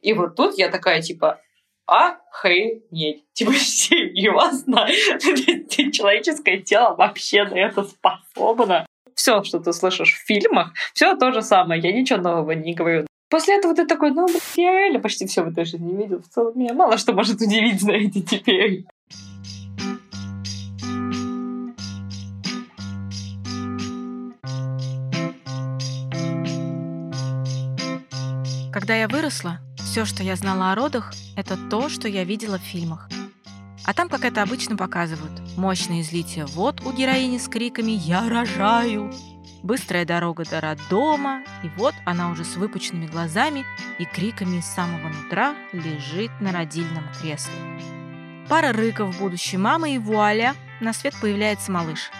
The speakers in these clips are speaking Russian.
И вот тут я такая, типа, охренеть. Типа, серьезно? Человеческое тело вообще на это способно. Все, что ты слышишь в фильмах, все то же самое. Я ничего нового не говорю. После этого ты такой, ну, я реально почти все в этой жизни видел. В целом меня мало что может удивить, знаете, теперь. Когда я выросла, все, что я знала о родах, это то, что я видела в фильмах. А там, как это обычно показывают, мощное излитие вод у героини с криками «Я рожаю!», быстрая дорога до роддома, и вот она уже с выпученными глазами и криками из самого нутра лежит на родильном кресле. Пара рыков будущей мамы и вуаля, на свет появляется малыш.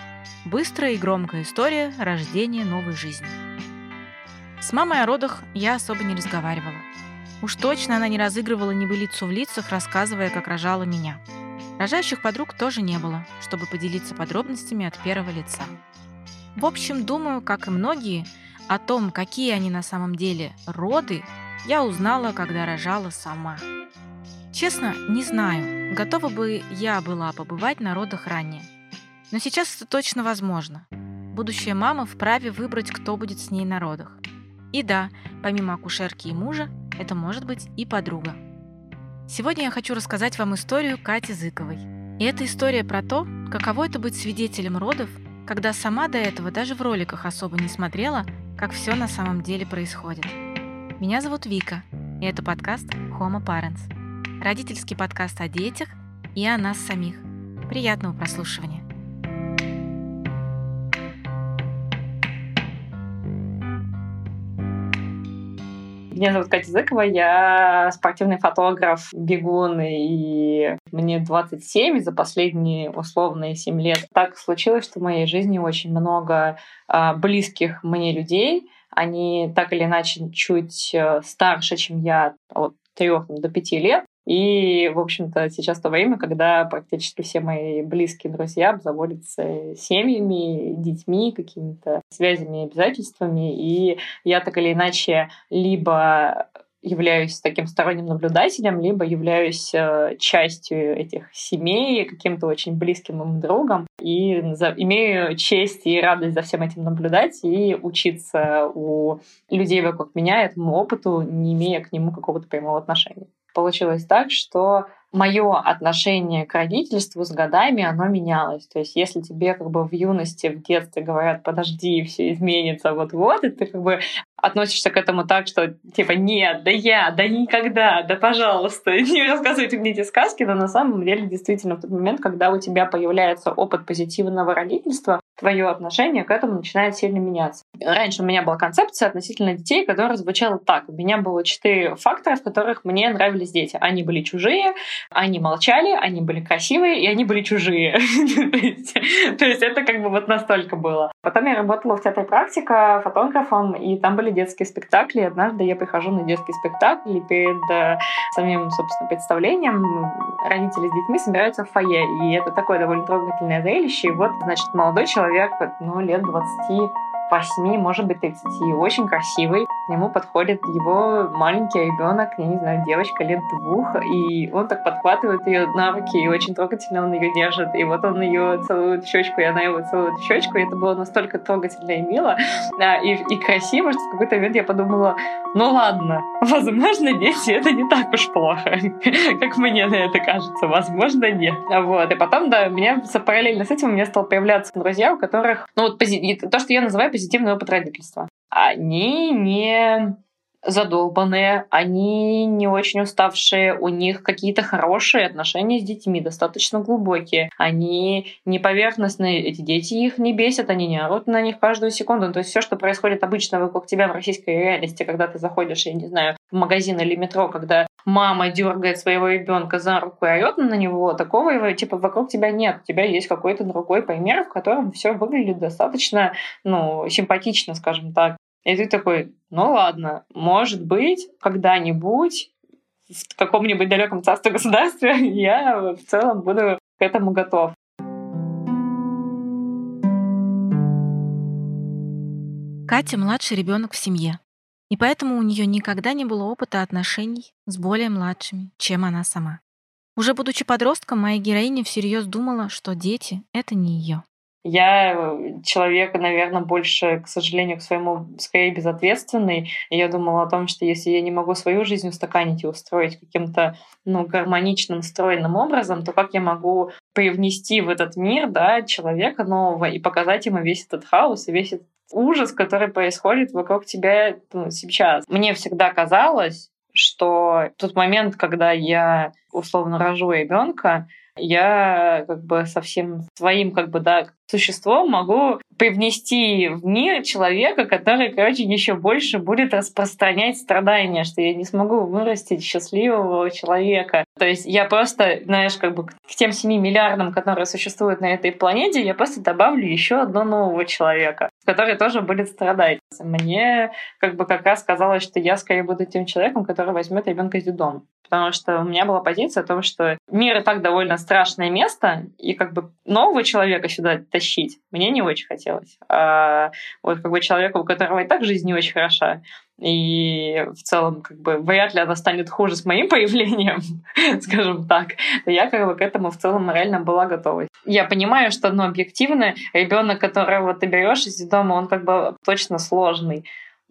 Быстрая и громкая история рождения новой жизни. С мамой о родах я особо не разговаривала. Уж точно она не разыгрывала небылицу в лицах, рассказывая, как рожала меня. Рожающих подруг тоже не было, чтобы поделиться подробностями от первого лица. В общем, думаю, как и многие, о том, какие они на самом деле роды, я узнала, когда рожала сама. Честно, не знаю, готова бы я была побывать на родах ранее. Но сейчас это точно возможно. Будущая мама вправе выбрать, кто будет с ней на родах. И да, помимо акушерки и мужа, это может быть и подруга. Сегодня я хочу рассказать вам историю Кати Зыковой. И эта история про то, каково это быть свидетелем родов, когда сама до этого даже в роликах особо не смотрела, как все на самом деле происходит. Меня зовут Вика, и это подкаст Homo Parents. Родительский подкаст о детях и о нас самих. Приятного прослушивания. Меня зовут Катя Зыкова, я спортивный фотограф, бегун, и мне 27 за последние условные 7 лет. Так случилось, что в моей жизни очень много а, близких мне людей. Они так или иначе чуть э, старше, чем я, от трех до пяти лет. И, в общем-то, сейчас то время, когда практически все мои близкие друзья обзаводятся семьями, детьми, какими-то связями, обязательствами. И я так или иначе либо являюсь таким сторонним наблюдателем, либо являюсь э, частью этих семей, каким-то очень близким им другом, и за, имею честь и радость за всем этим наблюдать и учиться у людей вокруг меня этому опыту, не имея к нему какого-то прямого отношения получилось так, что мое отношение к родительству с годами, оно менялось. То есть если тебе как бы в юности, в детстве говорят, подожди, все изменится вот-вот, и ты как бы относишься к этому так, что типа нет, да я, да никогда, да пожалуйста, не рассказывайте мне эти сказки, но на самом деле действительно в тот момент, когда у тебя появляется опыт позитивного родительства, твое отношение к этому начинает сильно меняться. Раньше у меня была концепция относительно детей, которая звучала так. У меня было четыре фактора, в которых мне нравились дети. Они были чужие, они молчали, они были красивые, и они были чужие. То есть это как бы вот настолько было. Потом я работала в театре практика фотографом, и там были детские спектакли. Однажды я прихожу на детский спектакль, и перед э, самим, собственно, представлением родители с детьми собираются в фойе. И это такое довольно трогательное зрелище. И вот, значит, молодой человек, ну, лет 20 28, может быть, 30, очень красивый. К нему подходит его маленький ребенок, я не знаю, девочка лет двух, и он так подхватывает ее на руки, и очень трогательно он ее держит. И вот он ее целует в щечку, и она его целует в щечку, и это было настолько трогательно и мило, и, и красиво, что в какой-то момент я подумала, ну ладно, возможно, дети это не так уж плохо, как мне на это кажется, возможно, нет. Вот. И потом, да, меня параллельно с этим у меня стал появляться друзья, у которых, ну вот то, что я называю позитивный опыт родительства. Они не задолбанные, они не очень уставшие, у них какие-то хорошие отношения с детьми, достаточно глубокие. Они не поверхностные, эти дети их не бесят, они не орут на них каждую секунду. Ну, то есть все, что происходит обычно вокруг тебя в российской реальности, когда ты заходишь, я не знаю, в магазин или метро, когда мама дергает своего ребенка за руку и орет на него, такого типа вокруг тебя нет. У тебя есть какой-то другой пример, в котором все выглядит достаточно ну, симпатично, скажем так. И ты такой, ну ладно, может быть, когда-нибудь в каком-нибудь далеком царстве государстве я в целом буду к этому готов. Катя – младший ребенок в семье. И поэтому у нее никогда не было опыта отношений с более младшими, чем она сама. Уже будучи подростком, моя героиня всерьез думала, что дети — это не ее. Я э, человек, наверное, больше, к сожалению, к своему скорее безответственный. И я думала о том, что если я не могу свою жизнь устаканить и устроить каким-то ну, гармоничным, стройным образом, то как я могу привнести в этот мир да, человека нового и показать ему весь этот хаос и весь этот ужас, который происходит вокруг тебя ну, сейчас. Мне всегда казалось, что тот момент, когда я условно рожу ребенка, я как бы со всем своим как бы да существом могу привнести в мир человека, который, короче, еще больше будет распространять страдания, что я не смогу вырастить счастливого человека. То есть я просто, знаешь, как бы к тем 7 миллиардам, которые существуют на этой планете, я просто добавлю еще одного нового человека, который тоже будет страдать. Мне как бы как раз казалось, что я скорее буду тем человеком, который возьмет ребенка из детдома потому что у меня была позиция о том, что мир и так довольно страшное место, и как бы нового человека сюда тащить мне не очень хотелось. А вот как бы человеку, у которого и так жизнь не очень хороша, и в целом как бы вряд ли она станет хуже с моим появлением, скажем так, я как бы к этому в целом морально была готова. Я понимаю, что, ну, объективно, ребенок, которого ты берешь из дома, он как бы точно сложный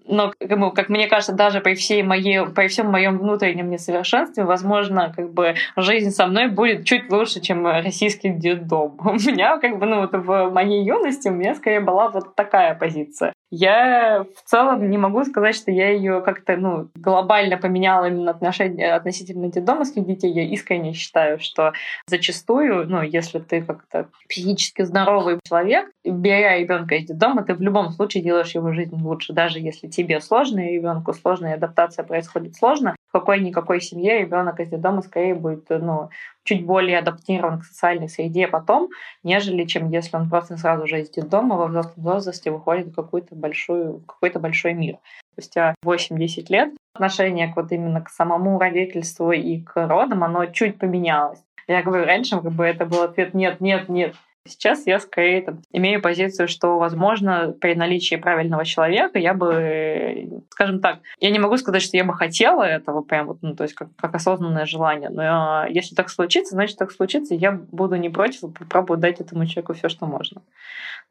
но, как, как мне кажется, даже при всей моей, при всем моем внутреннем несовершенстве, возможно, как бы жизнь со мной будет чуть лучше, чем российский детдом. У меня, как бы, ну, вот в моей юности у меня скорее была вот такая позиция. Я в целом не могу сказать, что я ее как-то ну, глобально поменяла именно отношение, относительно детдомовских детей. Я искренне считаю, что зачастую, ну, если ты как-то психически здоровый человек, беря ребенка из детдома, ты в любом случае делаешь его жизнь лучше, даже если тебе сложно, ребенку сложно, и адаптация происходит сложно. В какой-никакой семье ребенок из детдома скорее будет ну, чуть более адаптирован к социальной среде потом, нежели чем если он просто сразу же из детдома во взрослом возрасте выходит в какой-то большой, какой-то большой мир. Спустя 8-10 лет отношение к вот именно к самому родительству и к родам, оно чуть поменялось. Я говорю, раньше как бы это был ответ «нет, нет, нет». Сейчас я скорее там, имею позицию, что, возможно, при наличии правильного человека я бы, скажем так, я не могу сказать, что я бы хотела этого прям вот, ну, то есть как, как осознанное желание, но если так случится, значит так случится, я буду не против попробую дать этому человеку все, что можно.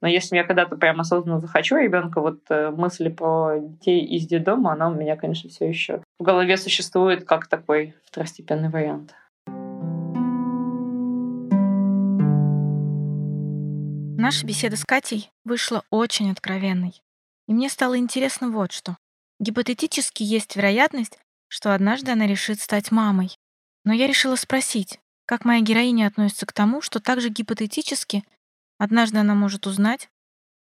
Но если я когда-то прям осознанно захочу ребенка, вот э, мысли про детей из детдома, она у меня, конечно, все еще в голове существует как такой второстепенный вариант. Наша беседа с Катей вышла очень откровенной. И мне стало интересно вот что. Гипотетически есть вероятность, что однажды она решит стать мамой. Но я решила спросить, как моя героиня относится к тому, что также гипотетически однажды она может узнать,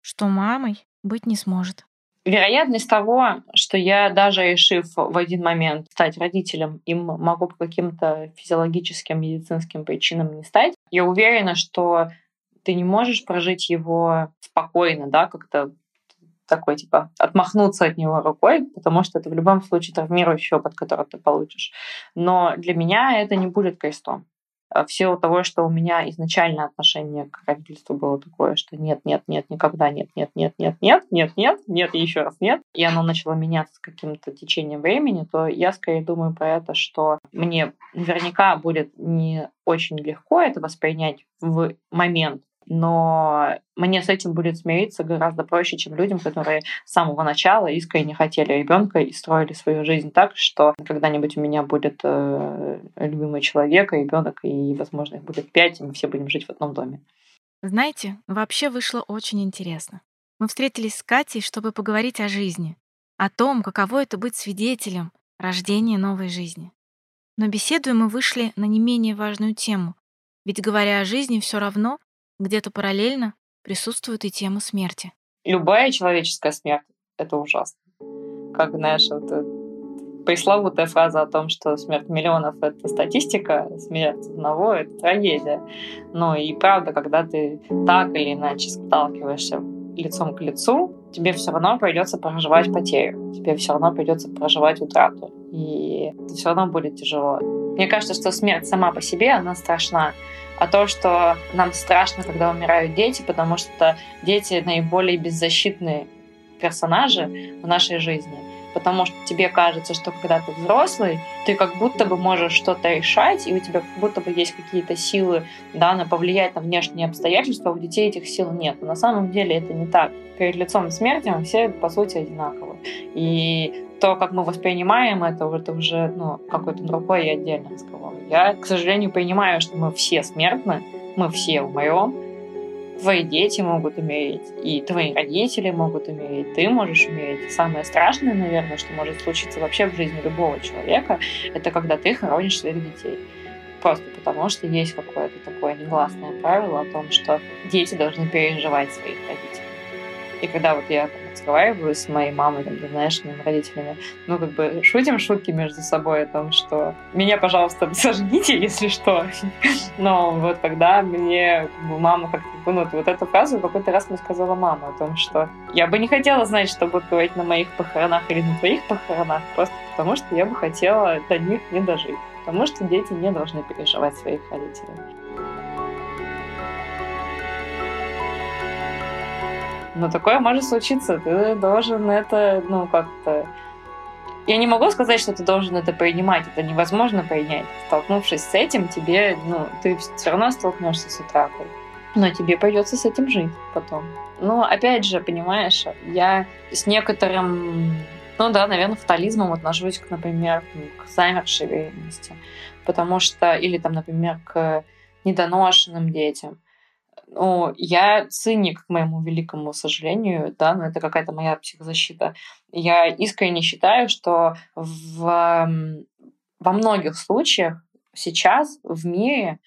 что мамой быть не сможет. Вероятность того, что я даже решив в один момент стать родителем, им могу по каким-то физиологическим, медицинским причинам не стать, я уверена, что ты не можешь прожить его спокойно, да, как-то такой, типа, отмахнуться от него рукой, потому что это в любом случае травмирующий опыт, который ты получишь. Но для меня это не будет крестом. А в силу того, что у меня изначально отношение к родительству было такое, что нет, нет, нет, никогда нет, нет, нет, нет, нет, нет, нет, нет, и еще раз нет, и оно начало меняться с каким-то течением времени, то я скорее думаю про это, что мне наверняка будет не очень легко это воспринять в момент, но мне с этим будет смириться гораздо проще, чем людям, которые с самого начала искренне хотели ребенка и строили свою жизнь так, что когда-нибудь у меня будет э, любимый человек, ребенок, и, возможно, их будет пять, и мы все будем жить в одном доме. Знаете, вообще вышло очень интересно. Мы встретились с Катей, чтобы поговорить о жизни, о том, каково это быть свидетелем рождения новой жизни. Но беседуя мы вышли на не менее важную тему, ведь говоря о жизни, все равно где-то параллельно присутствует и тема смерти. Любая человеческая смерть — это ужасно. Как, знаешь, вот э, пресловутая фраза о том, что смерть миллионов — это статистика, смерть одного — это трагедия. Но и правда, когда ты так или иначе сталкиваешься лицом к лицу, тебе все равно придется проживать потерю, тебе все равно придется проживать утрату. И это все равно будет тяжело. Мне кажется, что смерть сама по себе, она страшна а то, что нам страшно, когда умирают дети, потому что дети наиболее беззащитные персонажи в нашей жизни. Потому что тебе кажется, что когда ты взрослый, ты как будто бы можешь что-то решать, и у тебя как будто бы есть какие-то силы да, на повлиять на внешние обстоятельства, а у детей этих сил нет. Но на самом деле это не так. Перед лицом смерти мы все, по сути, одинаковы. И то, как мы воспринимаем это, это уже ну, какой-то другой и отдельный разговор. Я, к сожалению, понимаю, что мы все смертны, мы все умрем, твои дети могут умереть, и твои родители могут умереть, ты можешь умереть. Самое страшное, наверное, что может случиться вообще в жизни любого человека, это когда ты хоронишь своих детей. Просто потому, что есть какое-то такое негласное правило о том, что дети должны переживать своих родителей. И когда вот я разговариваю с моей мамой, там, знаешь, моими родителями, ну, как бы шутим шутки между собой о том, что меня, пожалуйста, сожгите, если что. Но вот когда мне мама как-то, ну, вот эту фразу какой-то раз мне сказала мама о том, что я бы не хотела знать, что будет говорить на моих похоронах или на твоих похоронах, просто потому что я бы хотела до них не дожить. Потому что дети не должны переживать своих родителей. Но такое может случиться. Ты должен это, ну, как-то... Я не могу сказать, что ты должен это принимать. Это невозможно принять. Столкнувшись с этим, тебе, ну, ты все равно столкнешься с утратой. Но тебе придется с этим жить потом. Но опять же, понимаешь, я с некоторым, ну да, наверное, фатализмом отношусь, к, например, к замершей беременности. Потому что, или там, например, к недоношенным детям. Ну, я циник, к моему великому сожалению, да, но это какая-то моя психозащита. Я искренне считаю, что в, во многих случаях сейчас в мире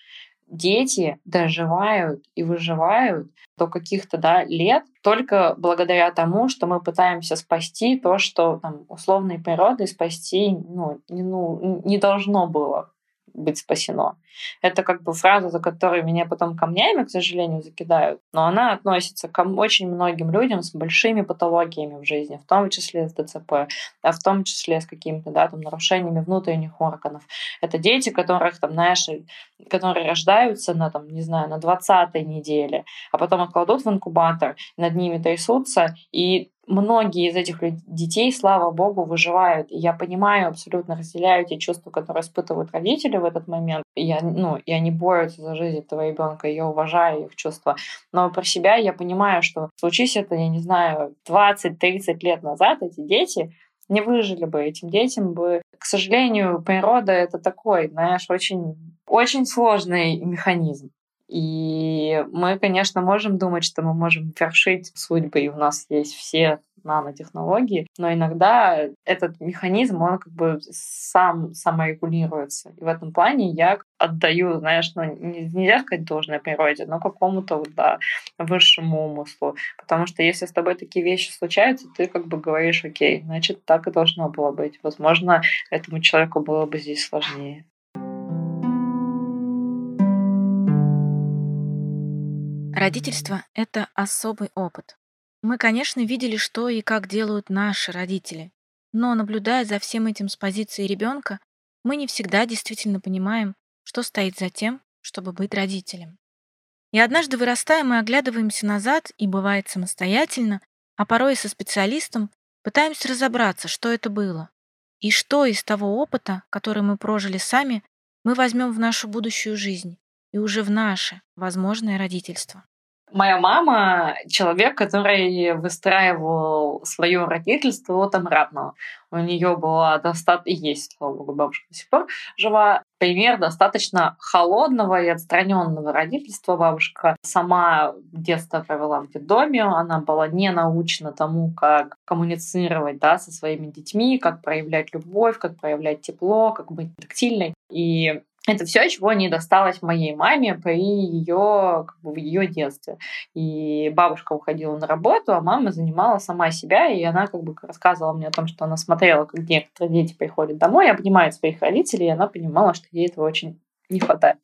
дети доживают и выживают до каких-то да, лет только благодаря тому, что мы пытаемся спасти то, что там, условной природой спасти ну, не, ну, не должно было быть спасено. Это как бы фраза, за которой меня потом камнями, к сожалению, закидают, но она относится к очень многим людям с большими патологиями в жизни, в том числе с ДЦП, а в том числе с какими-то да, там, нарушениями внутренних органов. Это дети, которых, там, знаешь, которые рождаются на, там, не знаю, на 20-й неделе, а потом откладут в инкубатор, над ними трясутся, и многие из этих детей, слава богу, выживают. И я понимаю, абсолютно разделяю те чувства, которые испытывают родители в этот момент. И, я, ну, и они борются за жизнь этого ребенка, я уважаю их чувства. Но про себя я понимаю, что случись это, я не знаю, 20-30 лет назад, эти дети не выжили бы. Этим детям бы, к сожалению, природа это такой, знаешь, очень, очень сложный механизм. И мы, конечно, можем думать, что мы можем вершить судьбы, и у нас есть все нанотехнологии, но иногда этот механизм, он как бы сам саморегулируется. И в этом плане я отдаю, знаешь, ну, нельзя сказать должное природе, но какому-то вот, да, высшему умыслу. Потому что если с тобой такие вещи случаются, ты как бы говоришь, окей, значит, так и должно было быть. Возможно, этому человеку было бы здесь сложнее. Родительство — это особый опыт. Мы, конечно, видели, что и как делают наши родители, но, наблюдая за всем этим с позиции ребенка, мы не всегда действительно понимаем, что стоит за тем, чтобы быть родителем. И однажды вырастая, мы оглядываемся назад и, бывает, самостоятельно, а порой и со специалистом, пытаемся разобраться, что это было, и что из того опыта, который мы прожили сами, мы возьмем в нашу будущую жизнь и уже в наше возможное родительство. Моя мама — человек, который выстраивал свое родительство от обратного. У нее была достаточно, есть, слава богу, бабушка до сих пор жива, пример достаточно холодного и отстраненного родительства. Бабушка сама детство провела в детдоме, она была не научена тому, как коммуницировать да, со своими детьми, как проявлять любовь, как проявлять тепло, как быть тактильной. И это все, чего не досталось моей маме при ее, как бы, в ее детстве. И бабушка уходила на работу, а мама занимала сама себя, и она как бы рассказывала мне о том, что она смотрела, как некоторые дети приходят домой, обнимают своих родителей, и она понимала, что ей этого очень не хватает.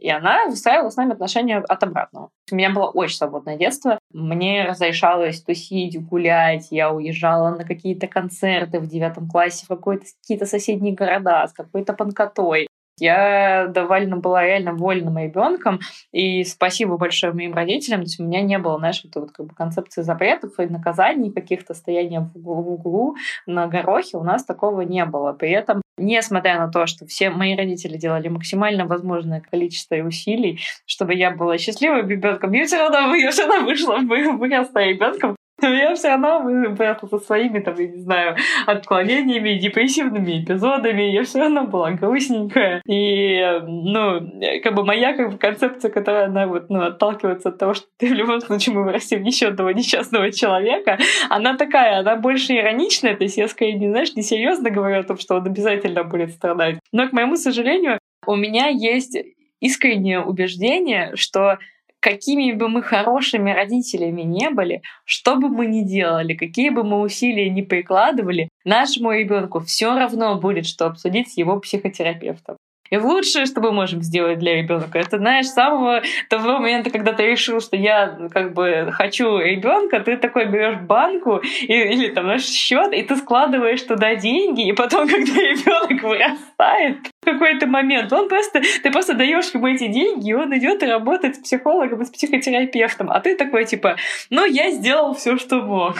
И она выстраивала с нами отношения от обратного. У меня было очень свободное детство. Мне разрешалось тусить, гулять. Я уезжала на какие-то концерты в девятом классе в какие-то соседние города с какой-то панкотой. Я довольно была реально вольным ребенком, и спасибо большое моим родителям. То есть у меня не было, знаешь, вот, вот как бы концепции запретов и наказаний, каких-то стояния в углу, в углу на горохе. У нас такого не было. При этом, несмотря на то, что все мои родители делали максимально возможное количество усилий, чтобы я была счастливым ребенком, я все равно, я все равно вышла, выросла ребенком, но я все равно выросла со своими, там, я не знаю, отклонениями, депрессивными эпизодами. Я все равно была грустненькая. И, ну, как бы моя как бы, концепция, которая, она вот, ну, отталкивается от того, что ты в любом случае мы вырастим еще одного несчастного человека, она такая, она больше ироничная. То есть я скорее, не знаешь, не серьезно говорю о том, что он обязательно будет страдать. Но, к моему сожалению, у меня есть искреннее убеждение, что какими бы мы хорошими родителями не были, что бы мы ни делали, какие бы мы усилия ни прикладывали, нашему ребенку все равно будет что обсудить с его психотерапевтом. И лучшее, что мы можем сделать для ребенка, это, знаешь, с самого того момента, когда ты решил, что я ну, как бы хочу ребенка, ты такой берешь банку и, или там наш счет, и ты складываешь туда деньги, и потом, когда ребенок вырастает, какой-то момент он просто, ты просто даешь ему эти деньги, и он идет и работает с психологом и с психотерапевтом, а ты такой типа, ну я сделал все, что мог.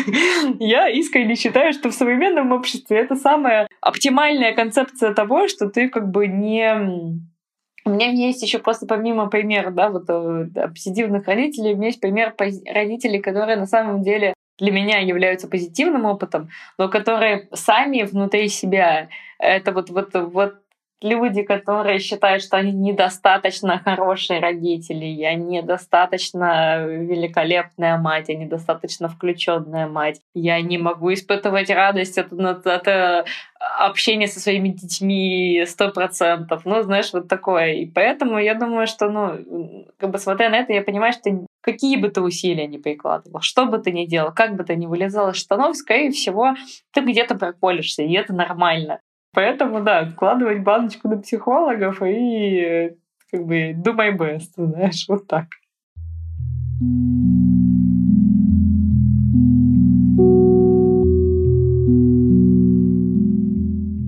Я искренне считаю, что в современном обществе это самая оптимальная концепция того, что ты как бы не у меня есть еще просто помимо примера, да, вот э, да, позитивных родителей, у меня есть пример родителей, которые на самом деле для меня являются позитивным опытом, но которые сами внутри себя это вот вот вот люди, которые считают, что они недостаточно хорошие родители, я недостаточно великолепная мать, я недостаточно включенная мать, я не могу испытывать радость от, от, от э, общения со своими детьми сто процентов. Ну, знаешь, вот такое. И поэтому я думаю, что, ну, как бы смотря на это, я понимаю, что какие бы ты усилия ни прикладывал, что бы ты ни делал, как бы ты ни вылезал из штанов, скорее всего, ты где-то проколешься, и это нормально. Поэтому, да, складывать баночку на психологов и как бы do my best, знаешь, вот так.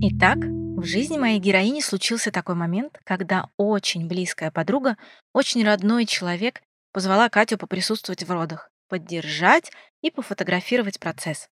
Итак, в жизни моей героини случился такой момент, когда очень близкая подруга, очень родной человек позвала Катю поприсутствовать в родах, поддержать и пофотографировать процесс.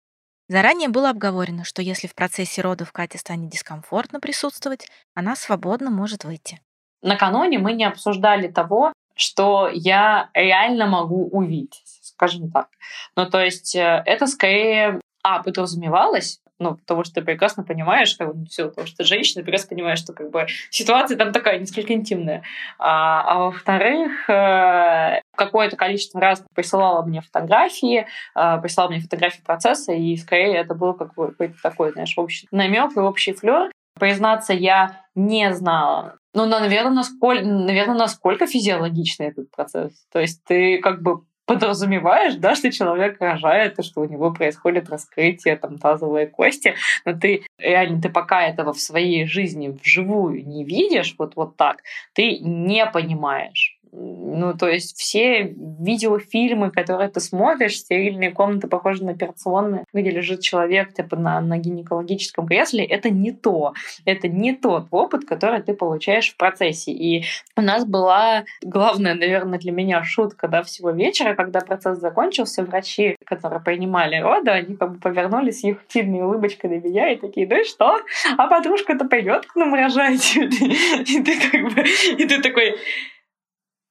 Заранее было обговорено, что если в процессе родов Кате станет дискомфортно присутствовать, она свободно может выйти. Накануне мы не обсуждали того, что я реально могу увидеть, скажем так. Ну, то есть э, это скорее, а, подразумевалось, ну, потому что ты прекрасно понимаешь, как бы, все, потому что ты женщина, прекрасно понимаешь, что как бы ситуация там такая несколько интимная. А, а во-вторых, э, какое-то количество раз присылала мне фотографии, э, присылала мне фотографии процесса, и скорее это был какой-то такой, знаешь, общий намек и общий флер. Признаться, я не знала, ну, наверное, насколько, наверное, насколько физиологичный этот процесс. То есть ты как бы подразумеваешь, да, что человек рожает, и что у него происходит раскрытие там тазовой кости, но ты реально, ты пока этого в своей жизни вживую не видишь, вот, вот так, ты не понимаешь. Ну, то есть все видеофильмы, которые ты смотришь, стерильные комнаты похожи на операционные, где лежит человек типа на, на гинекологическом кресле, это не то. Это не тот опыт, который ты получаешь в процессе. И у нас была главная, наверное, для меня шутка да, всего вечера, когда процесс закончился, врачи, которые принимали роды, они как бы повернулись их сильной улыбочкой на меня и такие, ну и что? А подружка-то пойдет к нам рожать? И ты как бы, и ты такой,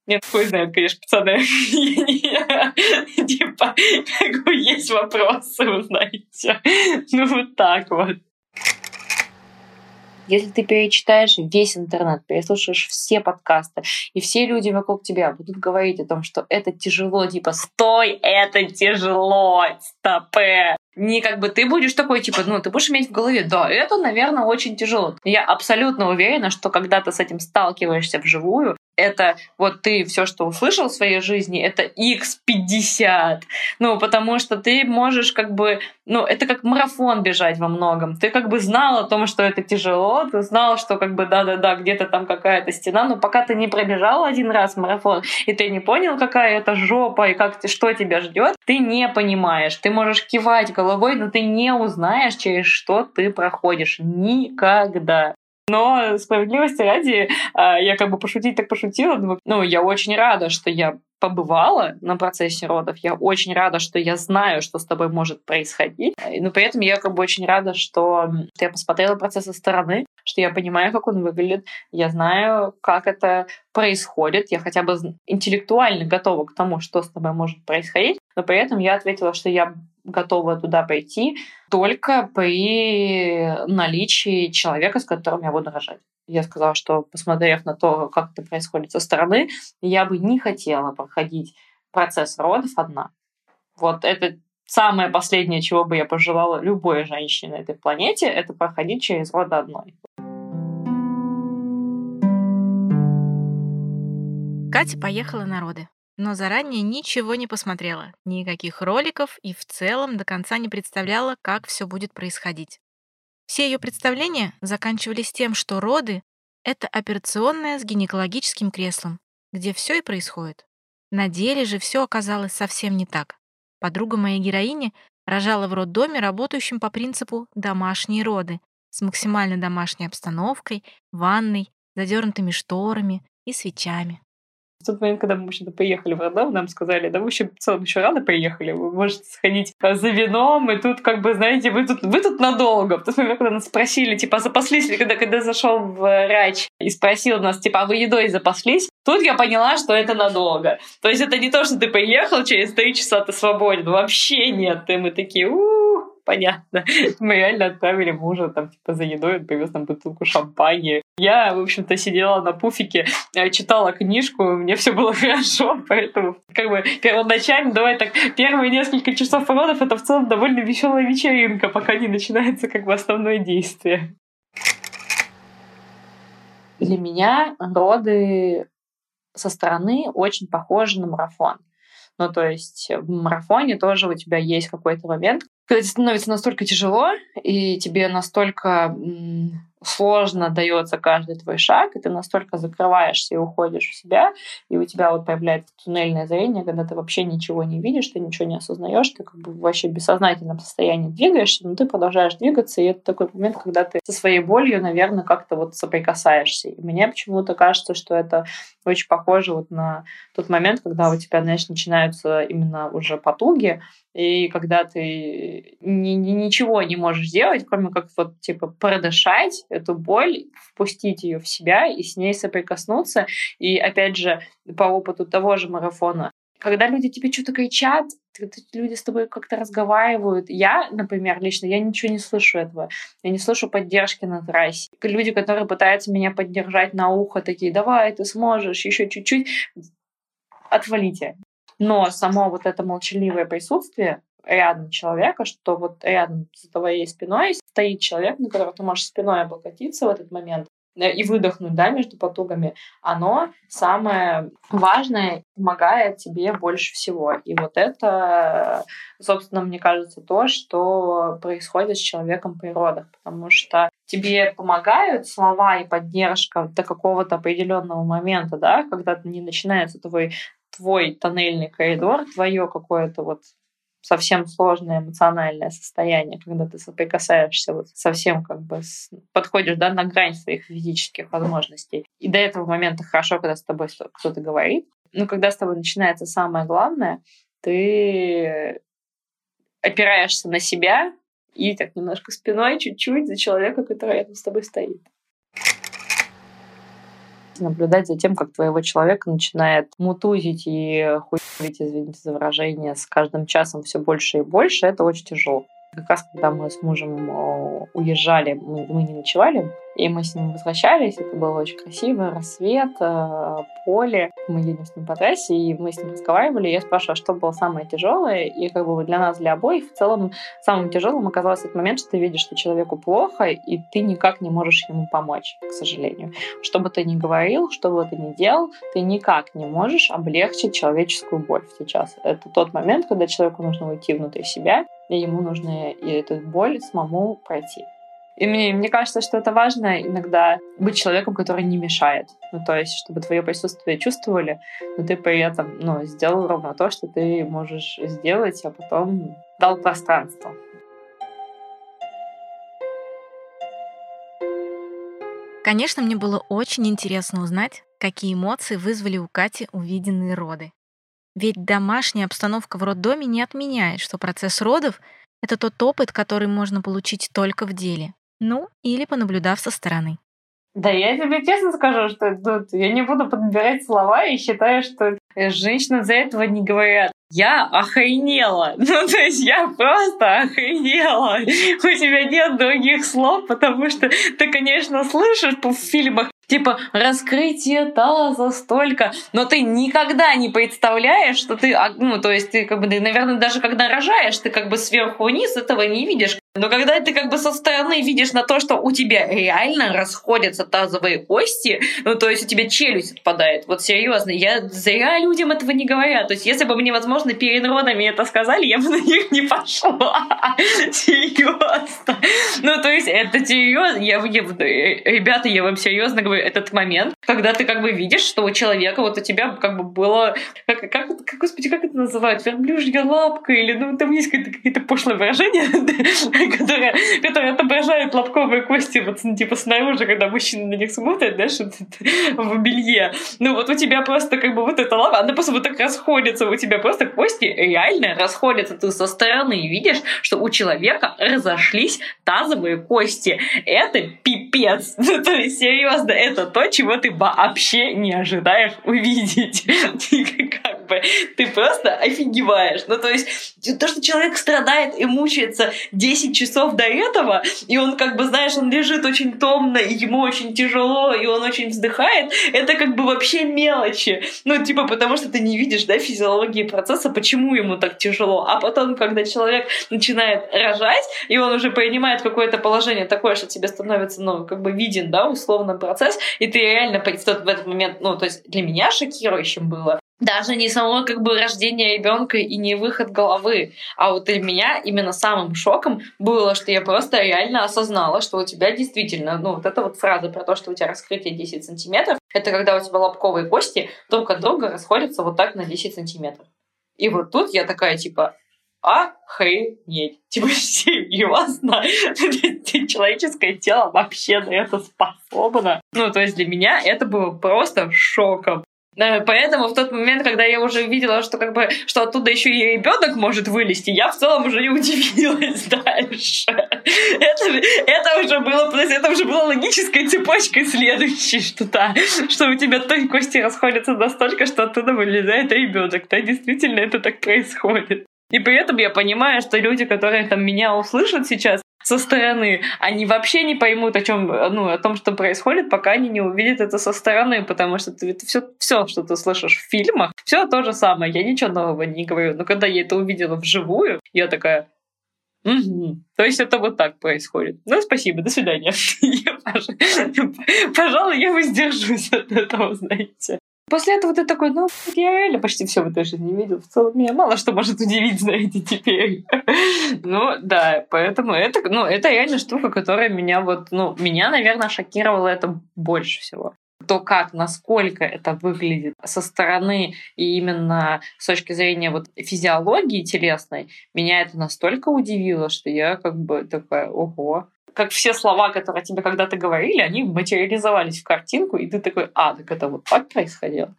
нет, хуй знает, конечно, пацаны. Типа, есть вопросы, знаете. Ну, вот так вот. Если ты перечитаешь весь интернет, переслушаешь все подкасты, и все люди вокруг тебя будут говорить о том, что это тяжело, типа, стой, это тяжело, стопе. Не как бы ты будешь такой, типа, ну, ты будешь иметь в голове, да, это, наверное, очень тяжело. Я абсолютно уверена, что когда ты с этим сталкиваешься вживую, это вот ты все, что услышал в своей жизни, это x50. Ну, потому что ты можешь как бы, ну, это как марафон бежать во многом. Ты как бы знал о том, что это тяжело, ты знал, что как бы да-да-да, где-то там какая-то стена, но пока ты не пробежал один раз марафон, и ты не понял, какая это жопа и как что тебя ждет, ты не понимаешь. Ты можешь кивать головой, но ты не узнаешь, через что ты проходишь. Никогда. Но справедливости ради, а, я как бы пошутить так пошутила. Ну, я очень рада, что я побывала на процессе родов. Я очень рада, что я знаю, что с тобой может происходить. Но при этом я как бы очень рада, что я посмотрела процесс со стороны, что я понимаю, как он выглядит, я знаю, как это происходит, я хотя бы интеллектуально готова к тому, что с тобой может происходить, но при этом я ответила, что я готова туда пойти только при наличии человека, с которым я буду рожать. Я сказала, что посмотрев на то, как это происходит со стороны, я бы не хотела проходить процесс родов одна. Вот это самое последнее, чего бы я пожелала любой женщине на этой планете, это проходить через роды одной. Катя поехала на роды, но заранее ничего не посмотрела, никаких роликов и в целом до конца не представляла, как все будет происходить. Все ее представления заканчивались тем, что роды — это операционная с гинекологическим креслом, где все и происходит. На деле же все оказалось совсем не так. Подруга моей героини рожала в роддоме, работающем по принципу «домашние роды», с максимально домашней обстановкой, ванной, задернутыми шторами и свечами. В тот момент, когда мы вообще-то поехали в роддом, нам сказали, да вы вообще в целом еще рано приехали, вы можете сходить за вином, и тут, как бы, знаете, вы тут, вы тут надолго. В тот момент, когда нас спросили, типа, запаслись ли, когда, когда зашел в врач и спросил нас, типа, а вы едой запаслись? Тут я поняла, что это надолго. То есть это не то, что ты приехал, через три часа ты свободен. Вообще нет. И мы такие, у понятно. Мы реально отправили мужа там типа за едой, он привез нам бутылку шампани. Я, в общем-то, сидела на пуфике, э, читала книжку, мне все было хорошо, поэтому как бы первоначально, давай так, первые несколько часов родов это в целом довольно веселая вечеринка, пока не начинается как бы основное действие. Для меня роды со стороны очень похожи на марафон. Ну, то есть в марафоне тоже у тебя есть какой-то момент, когда тебе становится настолько тяжело, и тебе настолько сложно дается каждый твой шаг, и ты настолько закрываешься и уходишь в себя, и у тебя вот появляется туннельное зрение, когда ты вообще ничего не видишь, ты ничего не осознаешь, ты как бы вообще в бессознательном состоянии двигаешься, но ты продолжаешь двигаться, и это такой момент, когда ты со своей болью, наверное, как-то вот соприкасаешься. И мне почему-то кажется, что это очень похоже вот на тот момент, когда у тебя, знаешь, начинаются именно уже потуги, и когда ты ни, ни, ничего не можешь сделать, кроме как вот типа продышать эту боль, впустить ее в себя и с ней соприкоснуться. И опять же, по опыту того же марафона, когда люди тебе что-то кричат, люди с тобой как-то разговаривают. Я, например, лично, я ничего не слышу этого. Я не слышу поддержки на трассе. Люди, которые пытаются меня поддержать на ухо, такие, давай, ты сможешь, еще чуть-чуть. Отвалите. Но само вот это молчаливое присутствие рядом человека, что вот рядом за твоей спиной стоит человек, на которого ты можешь спиной облокотиться в этот момент, э, и выдохнуть, да, между потугами, оно самое важное, помогает тебе больше всего. И вот это, собственно, мне кажется, то, что происходит с человеком при родах, потому что тебе помогают слова и поддержка до какого-то определенного момента, да, когда не начинается твой твой тоннельный коридор, твое какое-то вот совсем сложное эмоциональное состояние, когда ты соприкасаешься вот совсем как бы с, подходишь да, на грань своих физических возможностей. И до этого момента хорошо, когда с тобой кто-то говорит. Но когда с тобой начинается самое главное, ты опираешься на себя и так немножко спиной чуть-чуть за человека, который рядом с тобой стоит наблюдать за тем, как твоего человека начинает мутузить и хуевить, извините за выражение, с каждым часом все больше и больше, это очень тяжело. Как раз когда мы с мужем э, уезжали, мы не ночевали, и мы с ним возвращались, это было очень красиво, рассвет, э, поле. Мы едем с ним по трассе, и мы с ним разговаривали, и я спрашивала, что было самое тяжелое, и как бы для нас, для обоих, в целом, самым тяжелым оказался этот момент, что ты видишь, что человеку плохо, и ты никак не можешь ему помочь, к сожалению. Что бы ты ни говорил, что бы ты ни делал, ты никак не можешь облегчить человеческую боль сейчас. Это тот момент, когда человеку нужно уйти внутрь себя, и ему нужно и эту боль самому пройти. И мне, мне кажется, что это важно иногда быть человеком, который не мешает. Ну, то есть, чтобы твое присутствие чувствовали, но ты при этом ну, сделал ровно то, что ты можешь сделать, а потом дал пространство. Конечно, мне было очень интересно узнать, какие эмоции вызвали у Кати увиденные роды. Ведь домашняя обстановка в роддоме не отменяет, что процесс родов — это тот опыт, который можно получить только в деле. Ну, или понаблюдав со стороны. Да, я тебе честно скажу, что тут я не буду подбирать слова и считаю, что женщины за этого не говорят. Я охренела. Ну, то есть я просто охренела. У тебя нет других слов, потому что ты, конечно, слышишь в фильмах типа раскрытие таза столько, но ты никогда не представляешь, что ты, а, ну, то есть ты как бы, наверное, даже когда рожаешь, ты как бы сверху вниз этого не видишь. Но когда ты как бы со стороны видишь на то, что у тебя реально расходятся тазовые кости, ну то есть у тебя челюсть отпадает, вот серьезно, я зря людям этого не говорят. То есть если бы мне, возможно, перед родами это сказали, я бы на них не пошла. Серьезно. Ну то есть это серьезно. Я, я, ребята, я вам серьезно говорю, этот момент, когда ты как бы видишь, что у человека вот у тебя как бы было, как, как, как господи, как это называют, верблюжья лапка, или ну там есть какие-то пошлые выражения, которое, которое отображает лобковые кости вот ну, типа снаружи, когда мужчина на них смотрит, знаешь, в белье. Ну вот у тебя просто как бы вот эта лава, она просто вот так расходится, у тебя просто кости реально расходятся. Ты со стороны видишь, что у человека разошлись тазовые кости. Это пипец. Ну, то есть, серьезно, это то, чего ты вообще не ожидаешь увидеть. как бы, ты просто офигеваешь. Ну, то есть, то, что человек страдает и мучается 10 часов до этого, и он как бы, знаешь, он лежит очень томно, и ему очень тяжело, и он очень вздыхает, это как бы вообще мелочи. Ну, типа, потому что ты не видишь, да, физиологии процесса, почему ему так тяжело. А потом, когда человек начинает рожать, и он уже принимает какое-то положение такое, что тебе становится, ну, как бы виден, да, условно процесс, и ты реально в этот момент, ну, то есть для меня шокирующим было, даже не само как бы рождение ребенка и не выход головы. А вот для меня именно самым шоком было, что я просто реально осознала, что у тебя действительно, ну вот эта вот фраза про то, что у тебя раскрытие 10 сантиметров, это когда у тебя лобковые кости друг от друга расходятся вот так на 10 сантиметров. И вот тут я такая типа, охренеть. Типа, серьезно? Человеческое тело вообще на это способно. Ну, то есть для меня это было просто шоком. Поэтому в тот момент, когда я уже увидела, что как бы что оттуда еще и ребенок может вылезти, я в целом уже не удивилась дальше. Это, это уже было, это уже была логической цепочкой следующей, что да, что у тебя той кости расходятся настолько, что оттуда вылезает ребенок. Да, действительно, это так происходит. И при этом я понимаю, что люди, которые там меня услышат сейчас, со стороны, они вообще не поймут, о чем, ну, о том, что происходит, пока они не увидят это со стороны, потому что ты, все, все, что ты слышишь в фильмах, все то же самое. Я ничего нового не говорю. Но когда я это увидела вживую, я такая, Угу. То есть это вот так происходит. Ну, спасибо, до свидания. Пожалуй, я воздержусь от этого, знаете. После этого ты такой, ну, я реально почти все в этой жизни видел. В целом меня мало что может удивить, знаете, теперь. ну, да, поэтому это, ну, это реально штука, которая меня вот, ну, меня, наверное, шокировала это больше всего то, как, насколько это выглядит со стороны и именно с точки зрения вот физиологии телесной, меня это настолько удивило, что я как бы такая, ого, как все слова, которые тебе когда-то говорили, они материализовались в картинку, и ты такой, а, так это вот так происходило.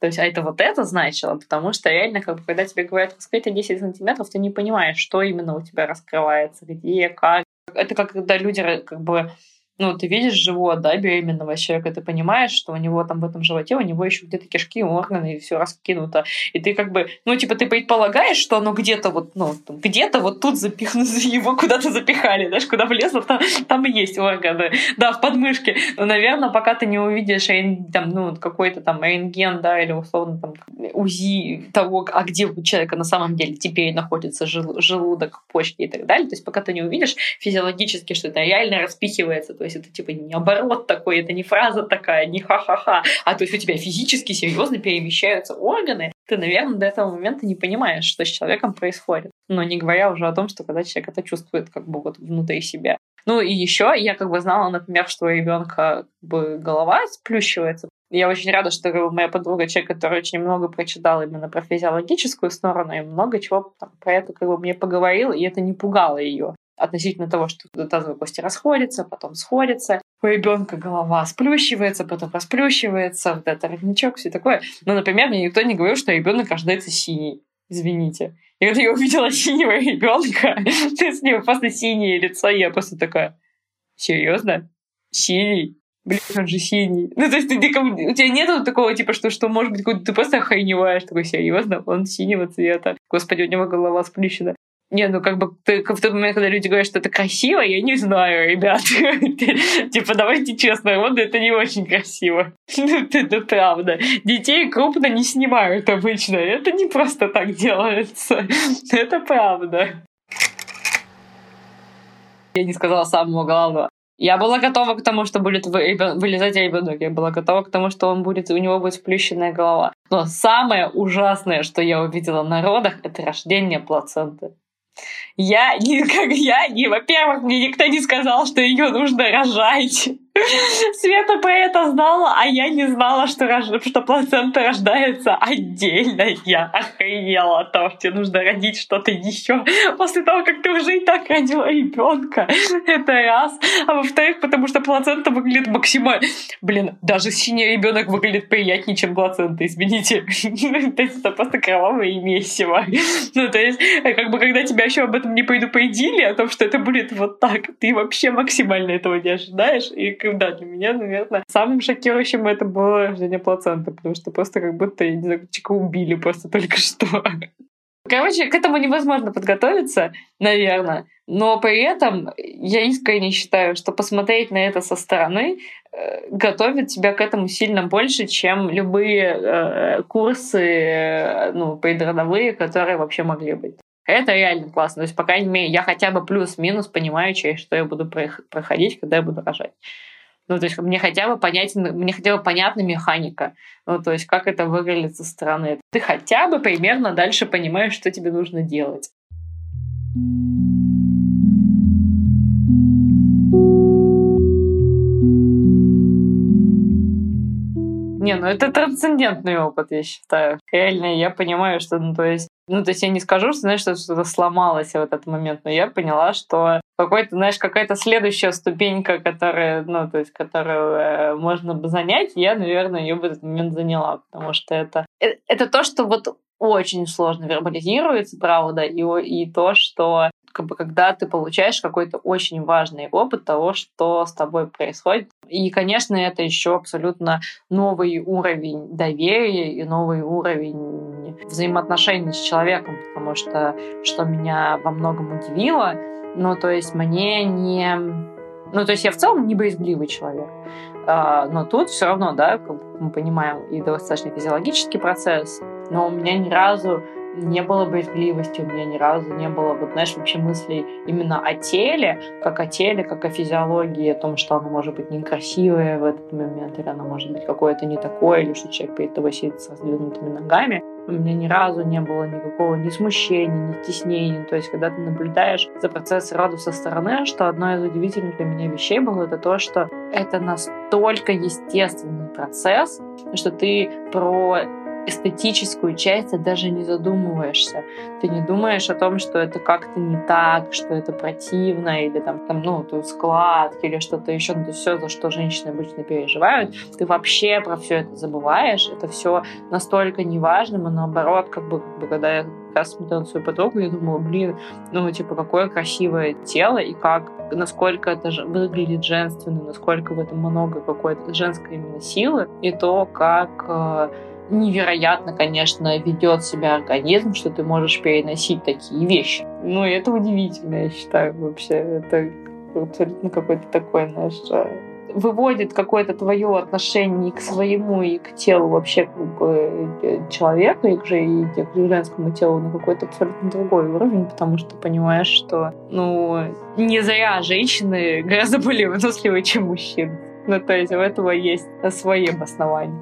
То есть, а это вот это значило, потому что реально, как бы, когда тебе говорят раскрытие 10 сантиметров, ты не понимаешь, что именно у тебя раскрывается, где, как. Это как когда люди как бы ну, ты видишь живот, да, беременного человека, ты понимаешь, что у него там в этом животе, у него еще где-то кишки, органы, и все раскинуто. И ты как бы, ну, типа, ты предполагаешь, что оно где-то вот, ну, где-то вот тут запихнуто, его куда-то запихали, знаешь, куда влезло, там, там и есть органы, да, в подмышке. Но, наверное, пока ты не увидишь там, ну, какой-то там рентген, да, или условно там УЗИ того, а где у человека на самом деле теперь находится жел- желудок, почки и так далее, то есть пока ты не увидишь физиологически, что это реально распихивается, то есть это типа не оборот такой, это не фраза такая, не ха-ха-ха, а то есть у тебя физически серьезно перемещаются органы, ты, наверное, до этого момента не понимаешь, что с человеком происходит. Но не говоря уже о том, что когда человек это чувствует как бы вот внутри себя. Ну и еще я как бы знала, например, что у ребенка как бы голова сплющивается. Я очень рада, что моя подруга, человек, который очень много прочитал именно про физиологическую сторону, и много чего там, про это как бы мне поговорил, и это не пугало ее относительно того, что тазовые кости расходятся, потом сходятся. у ребенка голова сплющивается, потом расплющивается, вот это родничок, все такое. Но, например, мне никто не говорил, что ребенок рождается синий. Извините. И когда я увидела синего ребенка, с него просто синее лицо, я просто такая, серьезно? Синий? Блин, он же синий. Ну, то есть ты, ты, у тебя нет такого, типа, что, что может быть, ты просто охреневаешь, такой, серьезно, он синего цвета. Господи, у него голова сплющена. Не, ну как бы ты, в тот момент, когда люди говорят, что это красиво, я не знаю, ребят. Типа, давайте честно, вот это не очень красиво. Ну, это правда. Детей крупно не снимают обычно. Это не просто так делается. Это правда. Я не сказала самого главного. Я была готова к тому, что будет вылезать ребенок. Я была готова к тому, что он будет, у него будет сплющенная голова. Но самое ужасное, что я увидела на родах, это рождение плаценты. Я, не, как я, не, во-первых, мне никто не сказал, что ее нужно рожать. Света про это знала, а я не знала, что, рож... что плацента рождается отдельно. Я охренела от того, что тебе нужно родить что-то еще после того, как ты уже и так родила ребенка. Это раз. А во-вторых, потому что плацента выглядит максимально... Блин, даже синий ребенок выглядит приятнее, чем плацента, извините. То есть это просто кровавое месиво. Ну, то есть, как бы, когда тебя еще об этом не предупредили, о том, что это будет вот так, ты вообще максимально этого не ожидаешь. И да, для меня, наверное, самым шокирующим это было рождение плаценты, потому что просто как будто, я не знаю, чика убили просто только что. Короче, к этому невозможно подготовиться, наверное. Но при этом я искренне считаю, что посмотреть на это со стороны э, готовит тебя к этому сильно больше, чем любые э, курсы, э, ну, предродовые, которые вообще могли быть. Это реально классно. То есть, по крайней мере, я хотя бы плюс-минус понимаю, через что я буду проходить, когда я буду рожать. Ну, то есть мне хотя бы понятен, мне хотя бы понятна механика. Ну, то есть как это выглядит со стороны. Ты хотя бы примерно дальше понимаешь, что тебе нужно делать. Не, ну это трансцендентный опыт, я считаю. Реально, я понимаю, что, ну, то есть, ну, то есть я не скажу, что, знаешь, что что-то сломалось в этот момент, но я поняла, что какой-то, знаешь, какая-то следующая ступенька, которая, ну, то есть, которую э, можно бы занять, я, наверное, ее в этот момент заняла, потому что это, это, это то, что вот очень сложно вербализируется, правда, и, и то, что как бы, когда ты получаешь какой-то очень важный опыт того, что с тобой происходит. И, конечно, это еще абсолютно новый уровень доверия и новый уровень взаимоотношений с человеком, потому что что меня во многом удивило, ну, то есть мне не... Ну, то есть я в целом не боязгливый человек. А, но тут все равно, да, мы понимаем, и достаточно физиологический процесс, но у меня ни разу не было брезгливости, у меня ни разу не было, вот, знаешь, вообще мыслей именно о теле, как о теле, как о физиологии, о том, что оно может быть некрасивое в этот момент, или оно может быть какое-то не такое, или что человек перед тобой сидит с раздвинутыми ногами. У меня ни разу не было никакого ни смущения, ни стеснения. То есть, когда ты наблюдаешь за процессом рода со стороны, что одно из удивительных для меня вещей было, это то, что это настолько естественный процесс, что ты про эстетическую часть ты даже не задумываешься. Ты не думаешь о том, что это как-то не так, что это противно, или там, там ну, тут складки, или что-то еще. Ну, все, за что женщины обычно переживают. Ты вообще про все это забываешь. Это все настолько неважным, и наоборот, как бы, как бы когда я раз смотрела на свою подругу, я думала, блин, ну, типа, какое красивое тело, и как, насколько это выглядит женственно, насколько в этом много какой-то женской именно силы, и то, как э, невероятно, конечно, ведет себя организм, что ты можешь переносить такие вещи. Ну, это удивительно, я считаю, вообще. Это абсолютно какой-то такой, знаешь, э, выводит какое-то твое отношение к своему, и к телу вообще как бы, э, человека, и к, и к женскому телу на какой-то абсолютно другой уровень, потому что понимаешь, что ну, не зря женщины гораздо более выносливые, чем мужчины. Ну, то есть у этого есть свои обоснования.